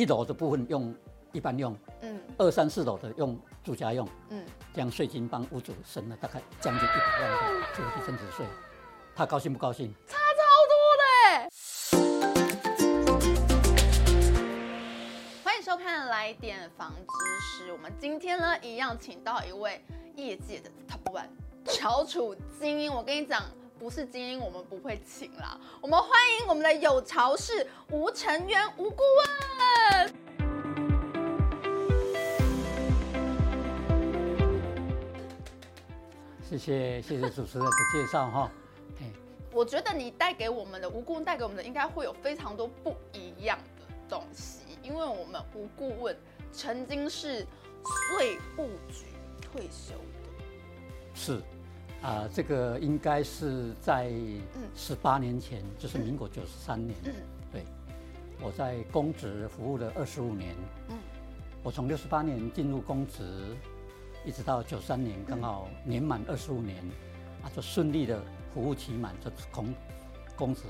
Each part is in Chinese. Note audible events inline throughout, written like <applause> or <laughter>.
一楼的部分用一般用，嗯，二三四楼的用住家用，嗯，这样税金帮屋主省了大概将近一百万的这个地增值税，他高兴不高兴？差超多的。欢迎收看《来点房知识》，我们今天呢一样请到一位业界的 Top One 翘楚精英，我跟你讲。不是精英，我们不会请啦。我们欢迎我们的有巢氏吴成渊吴顾问。谢谢谢谢主持人的介绍哈。<laughs> 我觉得你带给我们的吴顾问带给我们的应该会有非常多不一样的东西，因为我们吴顾问曾经是税务局退休的。是。啊、呃，这个应该是在十八年前，嗯、就是民国九十三年。嗯，对，我在公职服务了二十五年。嗯，我从六十八年进入公职，一直到九三年，刚好年满二十五年，啊，就顺利的服务期满，就从公职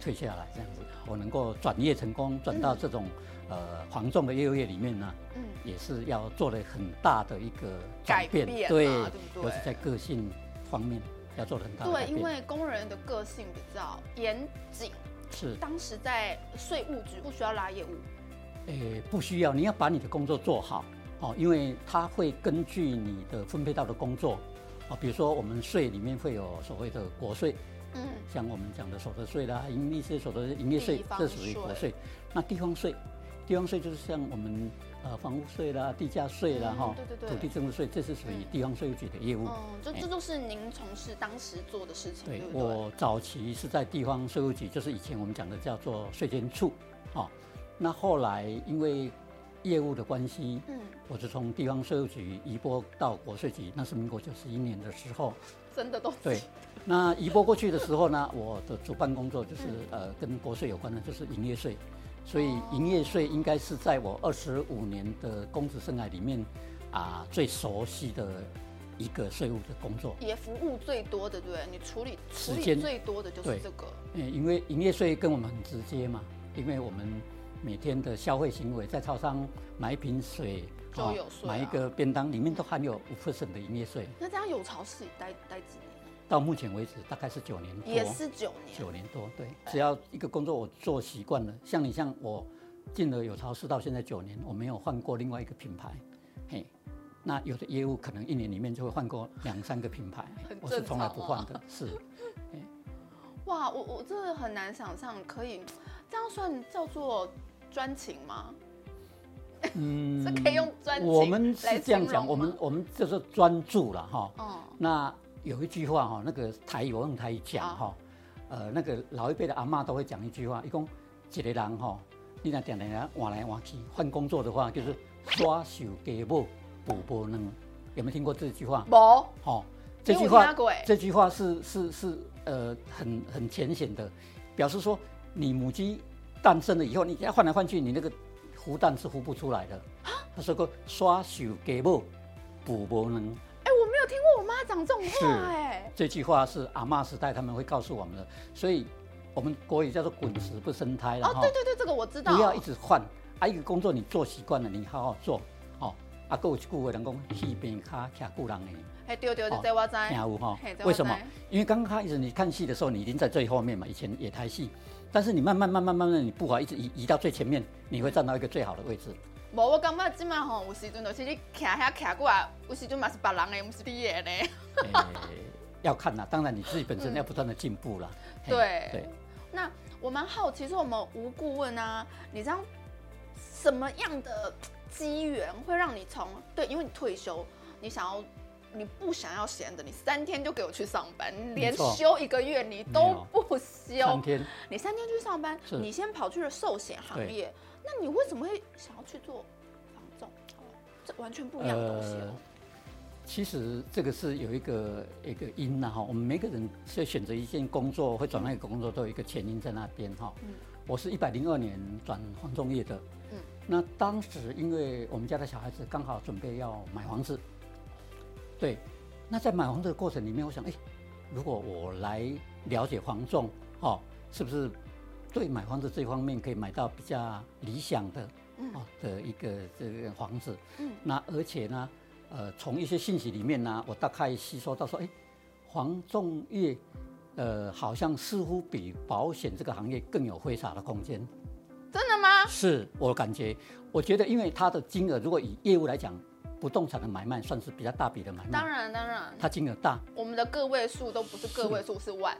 退下来这样子。我能够转业成功，转到这种、嗯、呃黄种的业务业里面呢，嗯，也是要做了很大的一个改变，对，对，尤其在个性。方面要做很大的对，因为工人的个性比较严谨。是。当时在税务局不需要拉业务。诶，不需要，你要把你的工作做好哦，因为他会根据你的分配到的工作哦，比如说我们税里面会有所谓的国税，嗯，像我们讲的所得税啦、营利税、所得营业税，这属于国税。那地方税，地方税就是像我们。呃，房屋税啦，地价税啦，哈、嗯，对对对，土地增值税，这是属于地方税务局的业务。嗯，这这都是您从事当时做的事情。对，对对我早期是在地方税务局，就是以前我们讲的叫做税监处，哦，那后来因为业务的关系，嗯，我就从地方税务局移拨到国税局，那是民国九十一年的时候。真的都对。那移拨过去的时候呢，<laughs> 我的主办工作就是、嗯、呃跟国税有关的，就是营业税。所以营业税应该是在我二十五年的公职生涯里面啊最熟悉的一个税务的工作，也服务最多的，对不对？你处理时间最多的就是这个。嗯，因为营业税跟我们很直接嘛，因为我们每天的消费行为，在超商买一瓶水就有税、啊，买一个便当里面都含有五 percent 的营业税。那这样有巢氏待待几年？到目前为止大概是九年多，也是九年，九年多，对。只要一个工作我做习惯了，像你像我进了有超市到现在九年，我没有换过另外一个品牌，嘿。那有的业务可能一年里面就会换过两三个品牌，<laughs> 我是从来不换的，是。<laughs> 哇，我我真的很难想象可以这样算叫做专情吗？嗯，<laughs> 是可以用专情。我们是这样讲，我们我们就是专注了哈。哦。那。有一句话哈，那个台语我用台语讲哈，呃，那个老一辈的阿嬷都会讲一句话，一共一个人哈，你那点点换来换去换工作的话，就是刷手给不补不能，有没有听过这句话？没。好，这句话这句话是是是呃很很浅显的，表示说你母鸡诞生了以后，你要换来换去，你那个孵蛋是孵不出来的。他说过刷手给不补不能。听过我妈讲这种话哎，这句话是阿嬷时代他们会告诉我们的，所以我们国语叫做“滚石不生胎”了。哦，对对对，这个我知道。不要一直换，啊，一个工作你做习惯了，你好好做，哦，啊，各位顾问人工戏边卡卡固人呢。哎，对对对，这我知。听有哈？为什么？因为刚开始你看戏的时候，你已经在最后面嘛，以前也台戏，但是你慢慢慢慢慢慢，你步伐一直移移到最前面，你会站到一个最好的位置。无，我感觉即马吼，有时阵就是你徛遐徛过来，有时阵嘛是别人的，不是你的呢。<laughs> 欸、要看呐，当然你自己本身要不断的进步了。<laughs> 嗯、对对。那我蛮好奇，说我们吴顾问啊，你知道什么样的机缘会让你从对，因为你退休，你想要，你不想要闲的，你三天就给我去上班，连休一个月你都不休。三天。你三天去上班，你先跑去了寿险行业。那你为什么会想要去做房仲？这完全不一样的东西哦。其实这个是有一个一个因呐哈，我们每个人在选择一件工作，会转那个工作，都有一个前因在那边哈。嗯。我是一百零二年转房仲业的。嗯。那当时因为我们家的小孩子刚好准备要买房子，对。那在买房子的过程里面，我想，哎，如果我来了解房仲，哦，是不是？对买房子这方面可以买到比较理想的哦的一个这个房子。嗯，那而且呢，呃，从一些信息里面呢，我大概吸收到说，哎，房仲业，呃，好像似乎比保险这个行业更有挥洒的空间。真的吗？是我感觉，我觉得因为它的金额，如果以业务来讲，不动产的买卖算是比较大笔的买卖。当然，当然，它金额大。我们的个位数都不是个位数，是万。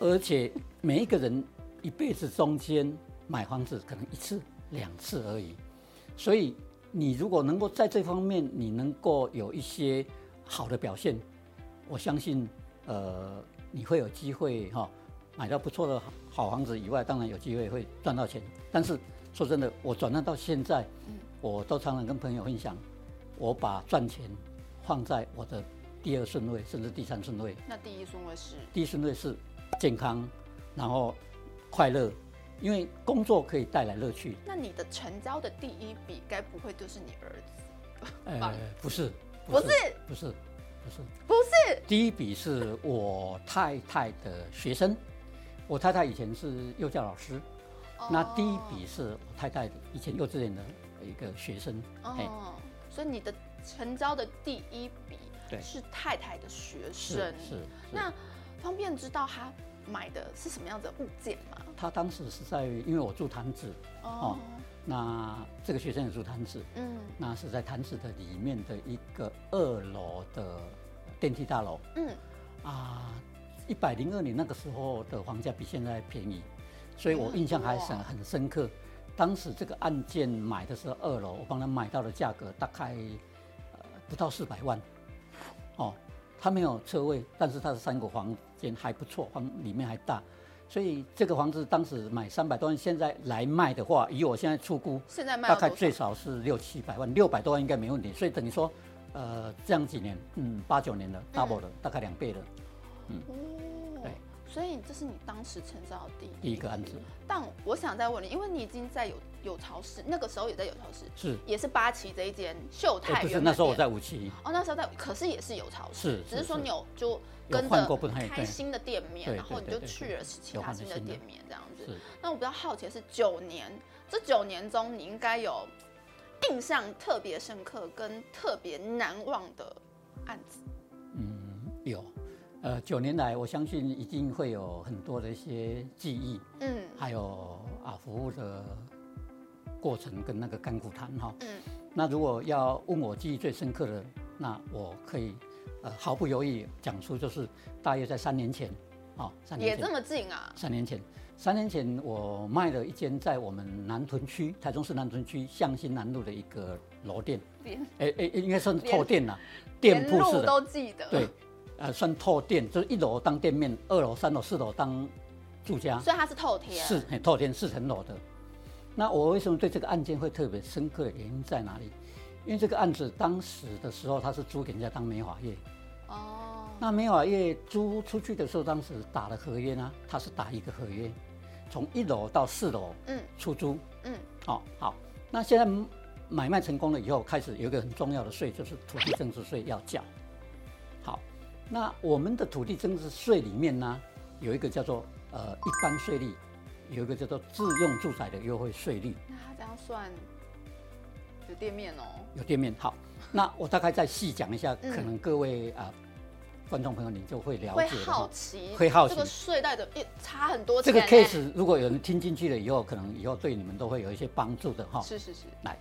而且每一个人一辈子中间买房子可能一次两次而已，所以你如果能够在这方面你能够有一些好的表现，我相信呃你会有机会哈。买到不错的好房子以外，当然有机会会赚到钱。但是说真的，我转让到现在，我都常常跟朋友分享，我把赚钱放在我的第二顺位，甚至第三顺位。那第一顺位是？第一顺位是健康，然后快乐，因为工作可以带来乐趣。那你的成交的第一笔，该不会就是你儿子？呃，不是，不是，不是，不是，不是。第一笔是我太太的学生。我太太以前是幼教老师，oh. 那第一笔是我太太以前幼稚园的一个学生。哦，oh. 所以你的成交的第一笔对是太太的学生。是。那方便知道他买的是什么样的物件吗？他当时是在，因为我住潭子，oh. 哦，那这个学生也住潭子，嗯，那是在潭子的里面的一个二楼的电梯大楼，嗯，啊。一百零二年那个时候的房价比现在便宜，所以我印象还是很深刻。当时这个案件买的是二楼，我帮他买到的价格大概呃不到四百万。哦，他没有车位，但是它的三个房间还不错，房里面还大，所以这个房子当时买三百多万，现在来卖的话，以我现在出估，现在卖大概最少是六七百万，六百多万应该没问题。所以等于说，呃，这样几年，嗯，八九年了，double 了，大概两倍了。嗯，对，所以这是你当时成交的第一个案子。但我想再问你，因为你已经在有有超市，那个时候也在有超市，是也是八旗这一间秀泰，不是那时候我在五期哦，那时候在，可是也是有超市，是，只是说你有就跟着开新的店面，然后你就去了其他新的店面这样子。那我比较好奇的是九年，这九年中你应该有印象特别深刻跟特别难忘的案子。嗯，有。呃，九年来，我相信一定会有很多的一些记忆，嗯，还有啊，服务的过程跟那个甘苦谈哈，嗯，那如果要问我记忆最深刻的，那我可以呃毫不犹豫讲出，就是大约在三年前，哦，三年前。也这么近啊，三年前，三年前我卖了一间在我们南屯区，台中市南屯区向新南路的一个楼店，店，哎哎，应该算透店了，店铺式的，都记得，对。呃，算透店，就是一楼当店面，二楼、三楼、四楼当住家，所以它是透天，是很透天，四层楼的。那我为什么对这个案件会特别深刻的原因在哪里？因为这个案子当时的时候，他是租给人家当美发业。哦。那美发业租出去的时候，当时打了合约呢，他是打一个合约，从一楼到四楼，嗯，出租，嗯，好、哦，好。那现在买卖成功了以后，开始有一个很重要的税，就是土地增值税要缴。那我们的土地增值税里面呢，有一个叫做呃一般税率，有一个叫做自用住宅的优惠税率。那他这样算有店面哦？有店面。好，那我大概再细讲一下，嗯、可能各位啊、呃、观众朋友你就会了解。会好奇，会好奇这个税带的差很多。这个 case 如果有人听进去了以后，可能以后对你们都会有一些帮助的哈。是是是。来，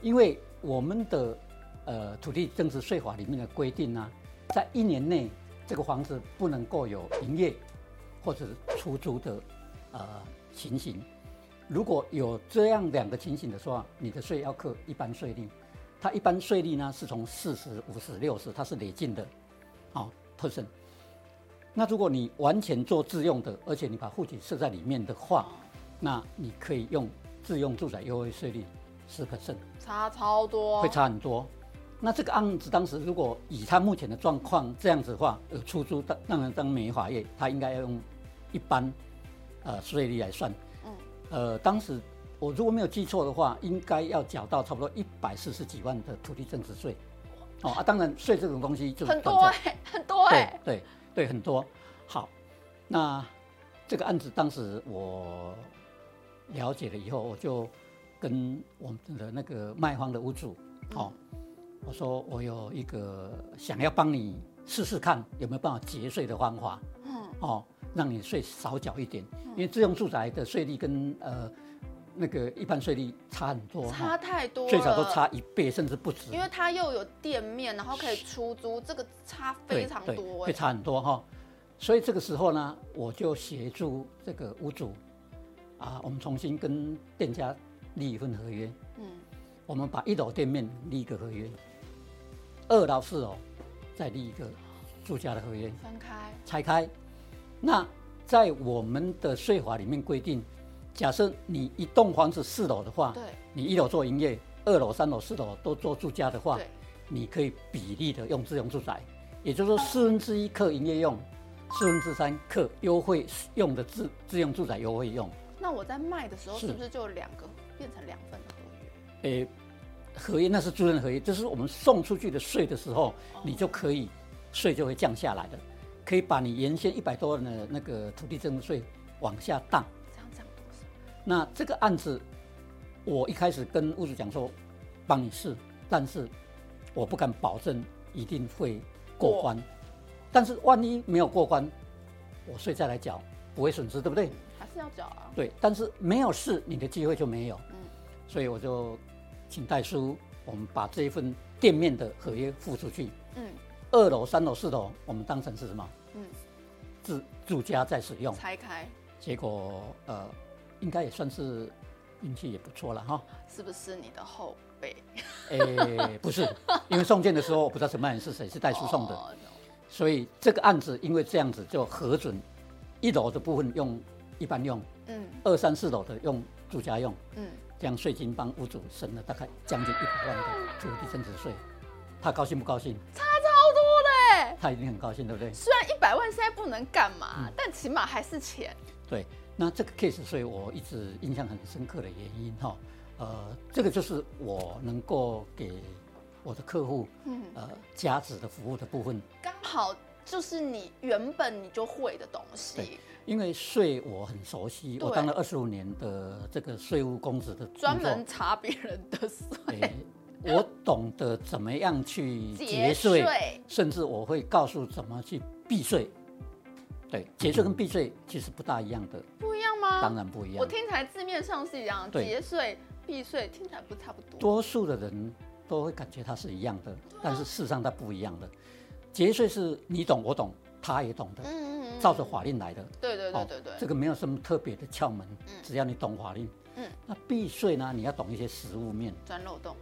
因为我们的呃土地增值税法里面的规定呢。在一年内，这个房子不能够有营业或者出租的呃情形。如果有这样两个情形的话，你的税要扣一般税率。它一般税率呢是从四十、五十、六十，它是累进的，好 percent。那如果你完全做自用的，而且你把户籍设在里面的话，那你可以用自用住宅优惠税率十 percent，差超多，会差很多。那这个案子当时如果以他目前的状况这样子的话，呃，出租当当然当美法业，他应该要用一般呃税率来算。嗯。呃，当时我如果没有记错的话，应该要缴到差不多一百四十几万的土地增值税。哦啊，<laughs> 当然税这种东西就是很多哎、欸，<laughs> 很多哎、欸。对对对，很多。好，那这个案子当时我了解了以后，我就跟我们的那个卖方的屋主，哦，我说我有一个想要帮你试试看有没有办法节税的方法，嗯，哦，让你税少缴一点，因为自用住宅的税率跟呃那个一般税率差很多，差太多，最少都差一倍甚至不止，因为它又有店面，然后可以出租，这个差非常多，会差很多哈。所以这个时候呢，我就协助这个屋主，啊，我们重新跟店家立一份合约。嗯，我们把一楼店面立一个合约，二楼、四楼再立一个住家的合约。分开。拆开。那在我们的税法里面规定，假设你一栋房子四楼的话，对，你一楼做营业，二楼、三楼、四楼都做住家的话，你可以比例的用自用住宅，也就是说四分之一克营业用。四分之三克优惠用的自自用住宅优惠用，那我在卖的时候是。不是就两个变成两份的合约？诶、欸，合约那是租赁合约，就是我们送出去的税的时候，你就可以税就会降下来的，可以把你原先一百多万的那个土地增值税往下降。这样降多少？那这个案子，我一开始跟屋主讲说，帮你试，但是我不敢保证一定会过关。但是万一没有过关，我税再来缴，不会损失，对不对？还是要缴啊。对，但是没有试，你的机会就没有。嗯，所以我就请代书，我们把这一份店面的合约付出去。嗯，二楼、三楼、四楼，我们当成是什么？嗯，自住家在使用。拆开。结果呃，应该也算是运气也不错了哈。是不是你的后辈？哎、欸，不是，因为送件的时候我不知道承办人是谁，是代书送的。哦所以这个案子因为这样子就核准，一楼的部分用一般用，嗯，二三四楼的用住家用，嗯，这样税金帮屋主省了大概将近一百万的土地增值税，他高兴不高兴？他一定很高兴，对不对？虽然一百万现在不能干嘛，嗯，但起码还是钱。对，那这个 case 所以我一直印象很深刻的原因哈，呃，这个就是我能够给。我的客户，嗯，呃，加值的服务的部分，刚好就是你原本你就会的东西。对，因为税我很熟悉，我当了二十五年的这个税务公职的专门查别人的税。我懂得怎么样去节税，甚至我会告诉怎么去避税。对，节税跟避税其实不大一样的。不一样吗？当然不一样。我听起来字面上是一样，节税、避税听起来不差不多。多数的人。都会感觉它是一样的，但是事实上它不一样的。节税是你懂我懂，他也懂的，嗯嗯嗯，照着法令来的。对对对对对，这个没有什么特别的窍门，嗯只要你懂法令。嗯，那避税呢？你要懂一些实物面。钻漏洞，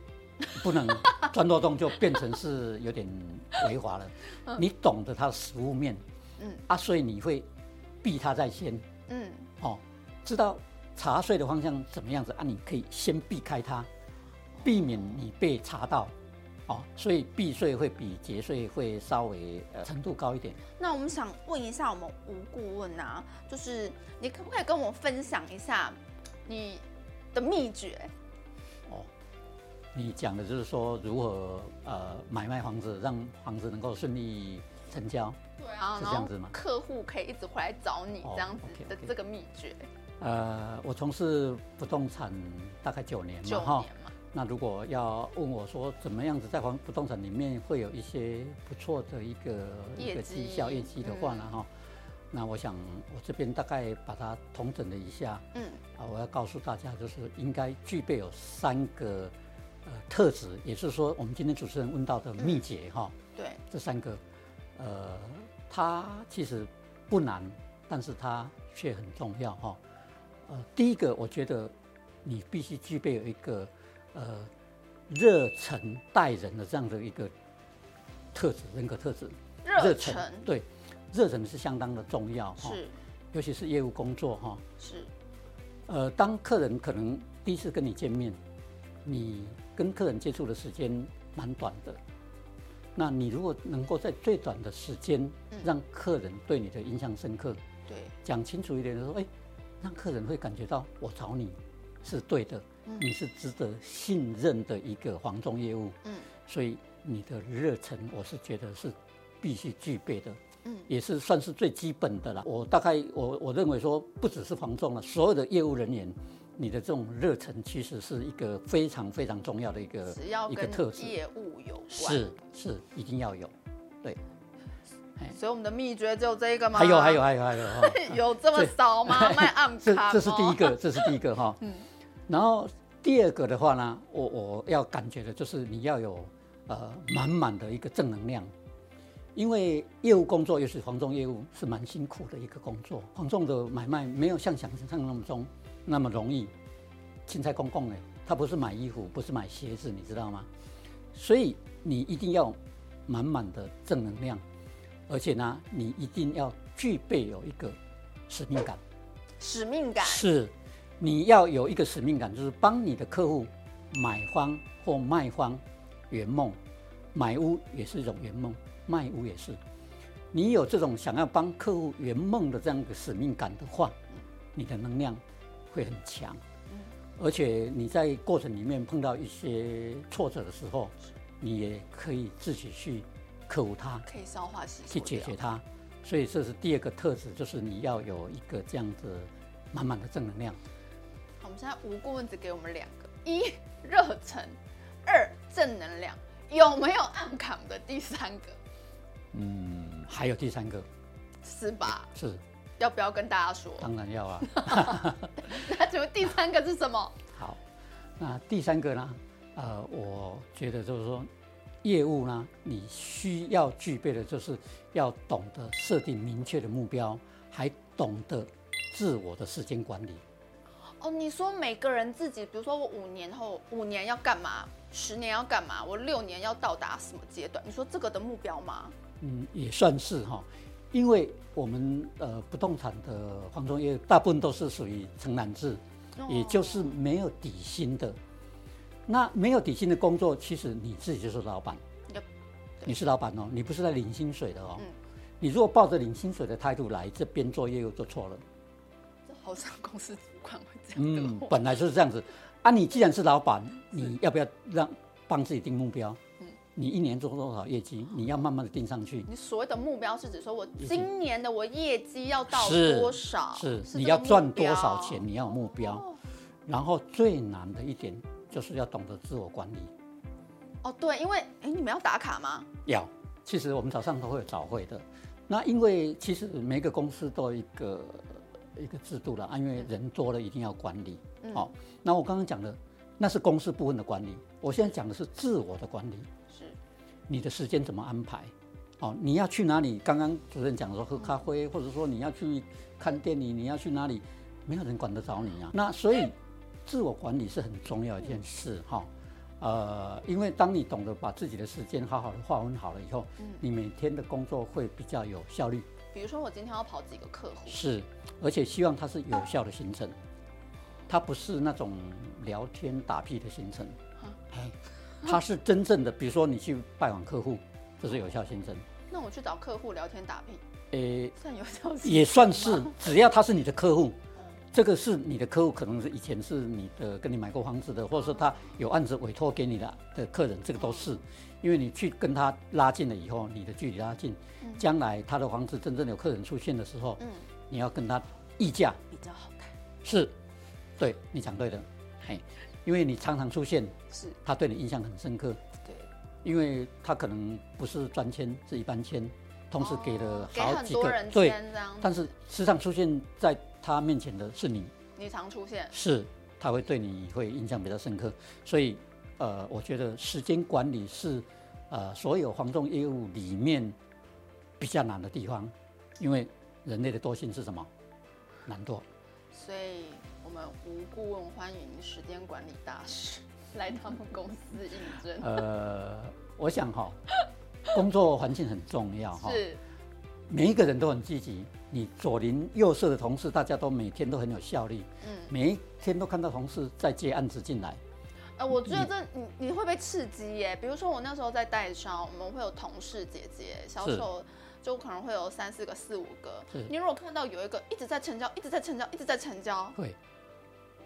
不能钻漏洞就变成是有点违法了。你懂得它的食物面，嗯啊，所以你会避它在先。嗯，哦，知道查税的方向怎么样子啊？你可以先避开它。避免你被查到，哦，所以避税会比节税会稍微呃程度高一点。那我们想问一下我们吴顾问啊，就是你可不可以跟我分享一下你的秘诀？哦，你讲的就是说如何呃买卖房子，让房子能够顺利成交。对啊，是这样子吗？客户可以一直回来找你这样子的这个秘诀。呃，我从事不动产大概九年嘛，哈。那如果要问我说怎么样子在房不动产里面会有一些不错的一个一个绩效业绩的话呢哈，那我想我这边大概把它统整了一下，嗯，啊，我要告诉大家就是应该具备有三个呃特质，也就是说我们今天主持人问到的秘诀哈，对，这三个，呃，它其实不难，但是它却很重要哈，呃，第一个我觉得你必须具备有一个。呃，热忱待人的这样的一个特质，人格特质。热忱，对，热忱是相当的重要哈。是，尤其是业务工作哈。是。呃，当客人可能第一次跟你见面，你跟客人接触的时间蛮短的，那你如果能够在最短的时间让客人对你的印象深刻，对，讲清楚一点的说，哎，让客人会感觉到我找你是对的。你是值得信任的一个房仲业务，嗯，所以你的热忱，我是觉得是必须具备的，嗯，也是算是最基本的了。我大概我我认为说，不只是房仲了，所有的业务人员你的这种热忱其实是一个非常非常重要的一个一个特质。业务有关是是一定要有，对。所以我们的秘诀只有这一个吗？还有还有还有还有，<laughs> 有这么少吗？<laughs> 卖暗卡。这这是第一个，这是第一个哈。嗯。然后第二个的话呢，我我要感觉的就是你要有呃满满的一个正能量。因为业务工作，尤其是房仲业务，是蛮辛苦的一个工作。黄忠的买卖没有像想象那么中那么容易。青菜公公哎，他不是买衣服，不是买鞋子，你知道吗？所以你一定要满满的正能量，而且呢，你一定要具备有一个使命感。使命感是，你要有一个使命感，就是帮你的客户买方或卖方圆梦，买屋也是一种圆梦。卖屋也是，你有这种想要帮客户圆梦的这样一个使命感的话，你的能量会很强，而且你在过程里面碰到一些挫折的时候，你也可以自己去克服它，可以消化吸去解决它。所以这是第二个特质，就是你要有一个这样子满满的正能量。好，我们现在吴顾问只给我们两个：<laughs> 一热忱，二正能量。有没有暗扛的第三个？嗯，还有第三个，是吧？是，要不要跟大家说？当然要啊。<laughs> 那请问第三个是什么？好，那第三个呢？呃，我觉得就是说，业务呢，你需要具备的就是要懂得设定明确的目标，还懂得自我的时间管理。哦，你说每个人自己，比如说我五年后五年要干嘛，十年要干嘛，我六年要到达什么阶段？你说这个的目标吗？嗯，也算是哈，因为我们呃不动产的房仲业大部分都是属于承揽制，也就是没有底薪的。那没有底薪的工作，其实你自己就是老板，你是老板哦，你不是在领薪水的哦。你如果抱着领薪水的态度来这边做业务，做错了。这好像公司主管会这样。嗯，本来就是这样子。啊，你既然是老板，你要不要让帮自己定目标？你一年做多少业绩？你要慢慢的定上去。你所谓的目标是指说，我今年的我业绩要到多少？是，你要赚多少钱？你要有目标。哦、然后最难的一点就是要懂得自我管理。哦，对，因为哎，你们要打卡吗？要。其实我们早上都会有早会的。那因为其实每个公司都有一个一个制度了啊，因为人多了一定要管理。嗯、好，那我刚刚讲的那是公司部分的管理，我现在讲的是自我的管理。你的时间怎么安排？哦，你要去哪里？刚刚主任讲说喝咖啡，或者说你要去看电影，你要去哪里？没有人管得着你啊。那所以自我管理是很重要一件事哈。呃，因为当你懂得把自己的时间好好的划分好了以后，你每天的工作会比较有效率。比如说我今天要跑几个客户，是，而且希望它是有效的行程，它不是那种聊天打屁的行程。哎。他是真正的，比如说你去拜访客户，这是有效新增。那我去找客户聊天打屁，诶、欸，算有效行程也算是，只要他是你的客户，这个是你的客户，可能是以前是你的跟你买过房子的，或者说他有案子委托给你的的客人，这个都是，因为你去跟他拉近了以后，你的距离拉近，将来他的房子真正有客人出现的时候，嗯，你要跟他议价。比较好看，是，对，你讲对的，嘿。因为你常常出现，是他对你印象很深刻。对，因为他可能不是专签，是一般签，同时给了好几个人对，但是时常出现在他面前的是你。你常出现，是他会对你会印象比较深刻。所以，呃，我觉得时间管理是呃所有房仲业务里面比较难的地方，因为人类的惰性是什么？懒惰。所以。我们吴顾问欢迎时间管理大师来他们公司应征。呃，我想哈，工作环境很重要哈。是。每一个人都很积极，你左邻右舍的同事，大家都每天都很有效率。嗯。每一天都看到同事在接案子进来。呃，我觉得这你你会被刺激耶。比如说我那时候在代销，我们会有同事姐姐销售，就可能会有三四个、四五个。是。你如果看到有一个一直在成交，一直在成交，一直在成交，会。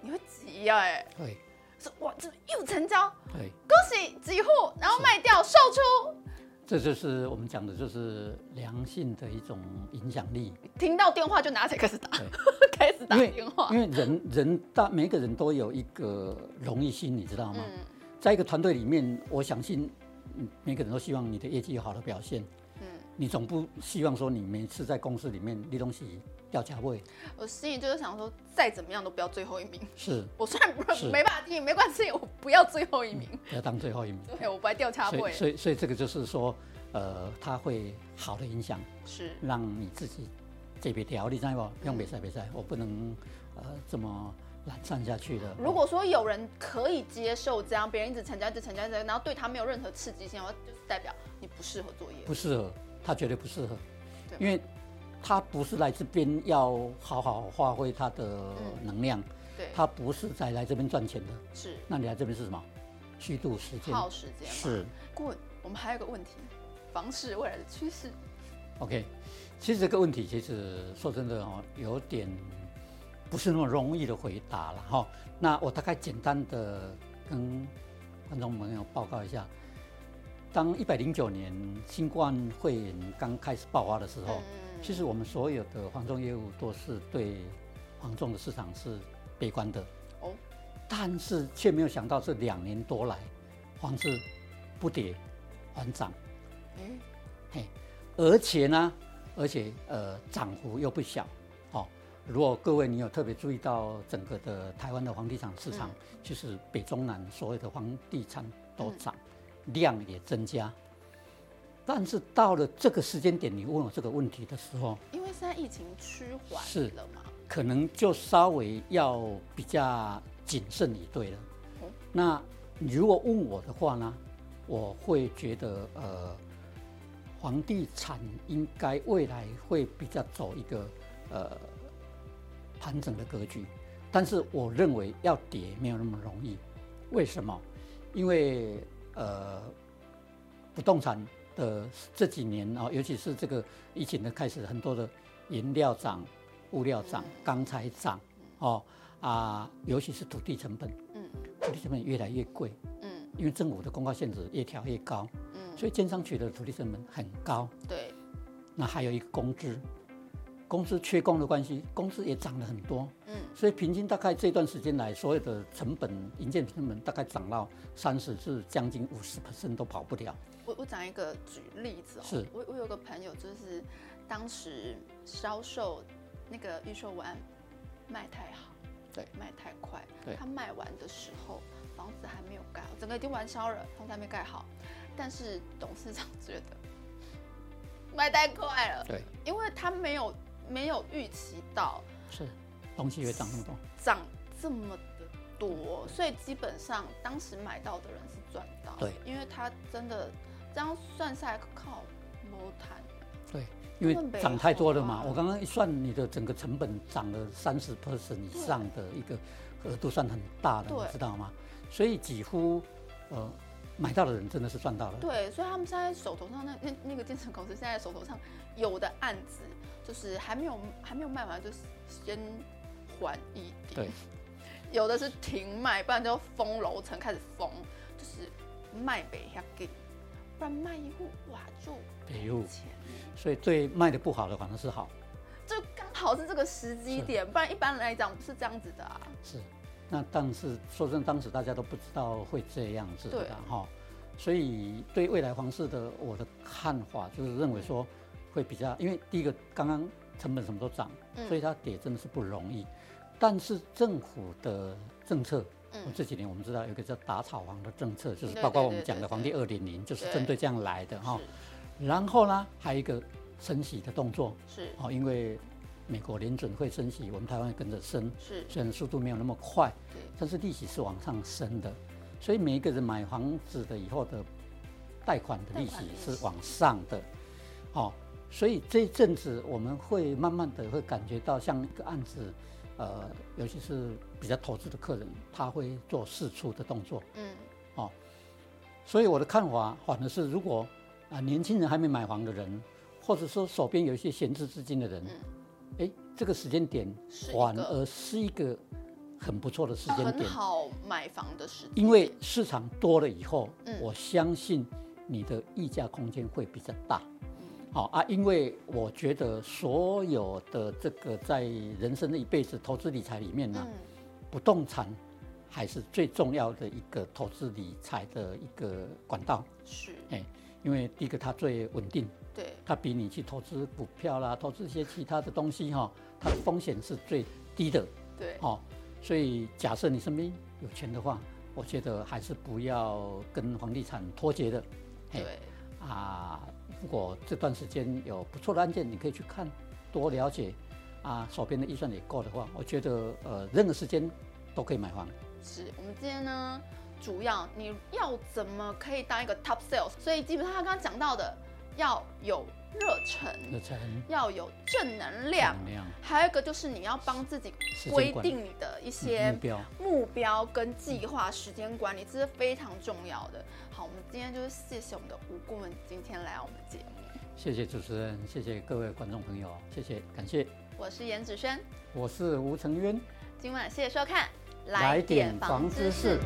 你会急？哎，对，说哇，这又成交，对，恭喜几户，然后卖掉售出，这就是我们讲的，就是良性的一种影响力。听到电话就拿起来 <laughs> 开始打，对开始打电话。因为，人人大每一个人都有一个荣誉心，你知道吗？嗯、在一个团队里面，我相信每个人都希望你的业绩有好的表现。嗯，你总不希望说你每次在公司里面立东西。掉价位，我心里就是想说，再怎么样都不要最后一名。是，我虽然不是没办法听，没关系，我不要最后一名，不要当最后一名。<laughs> 对，我不爱掉价位。所以，所以这个就是说，呃，它会好的影响，是让你自己这边调，你知道不？用比赛比赛，我不能呃这么懒散下去的。如果说有人可以接受这样，别人一直成交，一直成交，一直，然后对他没有任何刺激性，就是代表你不适合作业。不适合，他绝对不适合，因为。他不是来这边要好好发挥他的能量，嗯、对，他不是在来这边赚钱的，是。那你来这边是什么？虚度时间，耗时间。是。顾问，我们还有个问题，房市未来的趋势。OK，其实这个问题其实说真的哦，有点不是那么容易的回答了哈。那我大概简单的跟观众朋友报告一下，当一百零九年新冠肺炎刚开始爆发的时候。嗯其实我们所有的房仲业务都是对房仲的市场是悲观的哦，但是却没有想到这两年多来，房子不跌反涨，而且呢，而且呃涨幅又不小，哦，如果各位你有特别注意到整个的台湾的房地产市场，就是北中南所有的房地产都涨，量也增加。但是到了这个时间点，你问我这个问题的时候，因为现在疫情趋缓是了嘛，可能就稍微要比较谨慎以对了。嗯、那你如果问我的话呢，我会觉得呃，房地产应该未来会比较走一个呃盘整的格局，但是我认为要跌没有那么容易。为什么？因为呃不动产。呃，这几年啊，尤其是这个疫情的开始，很多的原料涨、物料涨、钢材涨，哦啊，尤其是土地成本，嗯，土地成本越来越贵，嗯，因为政府的公告限制越调越高，嗯，所以建商取得的土地成本很高，对，那还有一个工资，工资缺工的关系，工资也涨了很多，嗯，所以平均大概这段时间来，所有的成本、营建成本大概涨到三十至将近五十 percent 都跑不了。我我讲一个举例子哦，是。我我有个朋友，就是当时销售那个预售完卖太好，对，卖太快，对，他卖完的时候房子还没有盖好，整个已经完销了，房子还没盖好，但是董事长觉得卖太快了，对，因为他没有没有预期到是东西会涨那么多，涨这么的多，所以基本上当时买到的人是赚到，对，因为他真的。这样算下来靠摸谈，对，因为涨太多了嘛。我刚刚一算，你的整个成本涨了三十 percent 以上的一个额度，算很大的，你知道吗？所以几乎呃买到的人真的是赚到了。对，所以他们现在手头上那那那个建设公司现在手头上有的案子，就是还没有还没有卖完，就先缓一点。对，<laughs> 有的是停卖，不然就封楼层开始封，就是卖北下给。不然卖一户哇就赔钱，所以对卖的不好的反而是好，就刚好是这个时机点，不然一般来讲不是这样子的啊。是，那但是说真的，当时大家都不知道会这样子的哈，所以对未来房市的我的看法就是认为说会比较，因为第一个刚刚成本什么都涨，所以它跌真的是不容易，但是政府的政策。嗯、这几年我们知道有一个叫打炒房的政策，就是包括我们讲的房地二点零，就是针对这样来的哈。然后呢，还有一个升息的动作，是。哦，因为美国联准会升息，我们台湾跟着升，是。虽然速度没有那么快，但是利息是往上升的，所以每一个人买房子的以后的贷款的利息。是往上的，哦，所以这一阵子我们会慢慢的会感觉到像一个案子。呃，尤其是比较投资的客人，他会做试出的动作。嗯，哦，所以我的看法反而是，如果啊、呃、年轻人还没买房的人，或者说手边有一些闲置资金的人，哎、嗯，这个时间点反而是一个很不错的时间点，很好买房的时间。因为市场多了以后，嗯、我相信你的溢价空间会比较大。好啊，因为我觉得所有的这个在人生的一辈子投资理财里面呢，不动产还是最重要的一个投资理财的一个管道。是，哎，因为第一个它最稳定，对，它比你去投资股票啦，投资一些其他的东西哈，它的风险是最低的。对，哦，所以假设你身边有钱的话，我觉得还是不要跟房地产脱节的。对，啊。如果这段时间有不错的案件，你可以去看，多了解，啊，手边的预算也够的话，我觉得呃，任何时间都可以买房。是我们今天呢，主要你要怎么可以当一个 top sales？所以基本上他刚刚讲到的，要有热忱，热忱，要有正能量，还有一个就是你要帮自己规定你的一些目标、目标跟计划，时间管理，这是非常重要的。好，我们今天就是谢谢我们的吴顾问今天来我们节目。谢谢主持人，谢谢各位观众朋友，谢谢，感谢。我是颜子轩，我是吴承渊。今晚谢谢收看，来点房知识。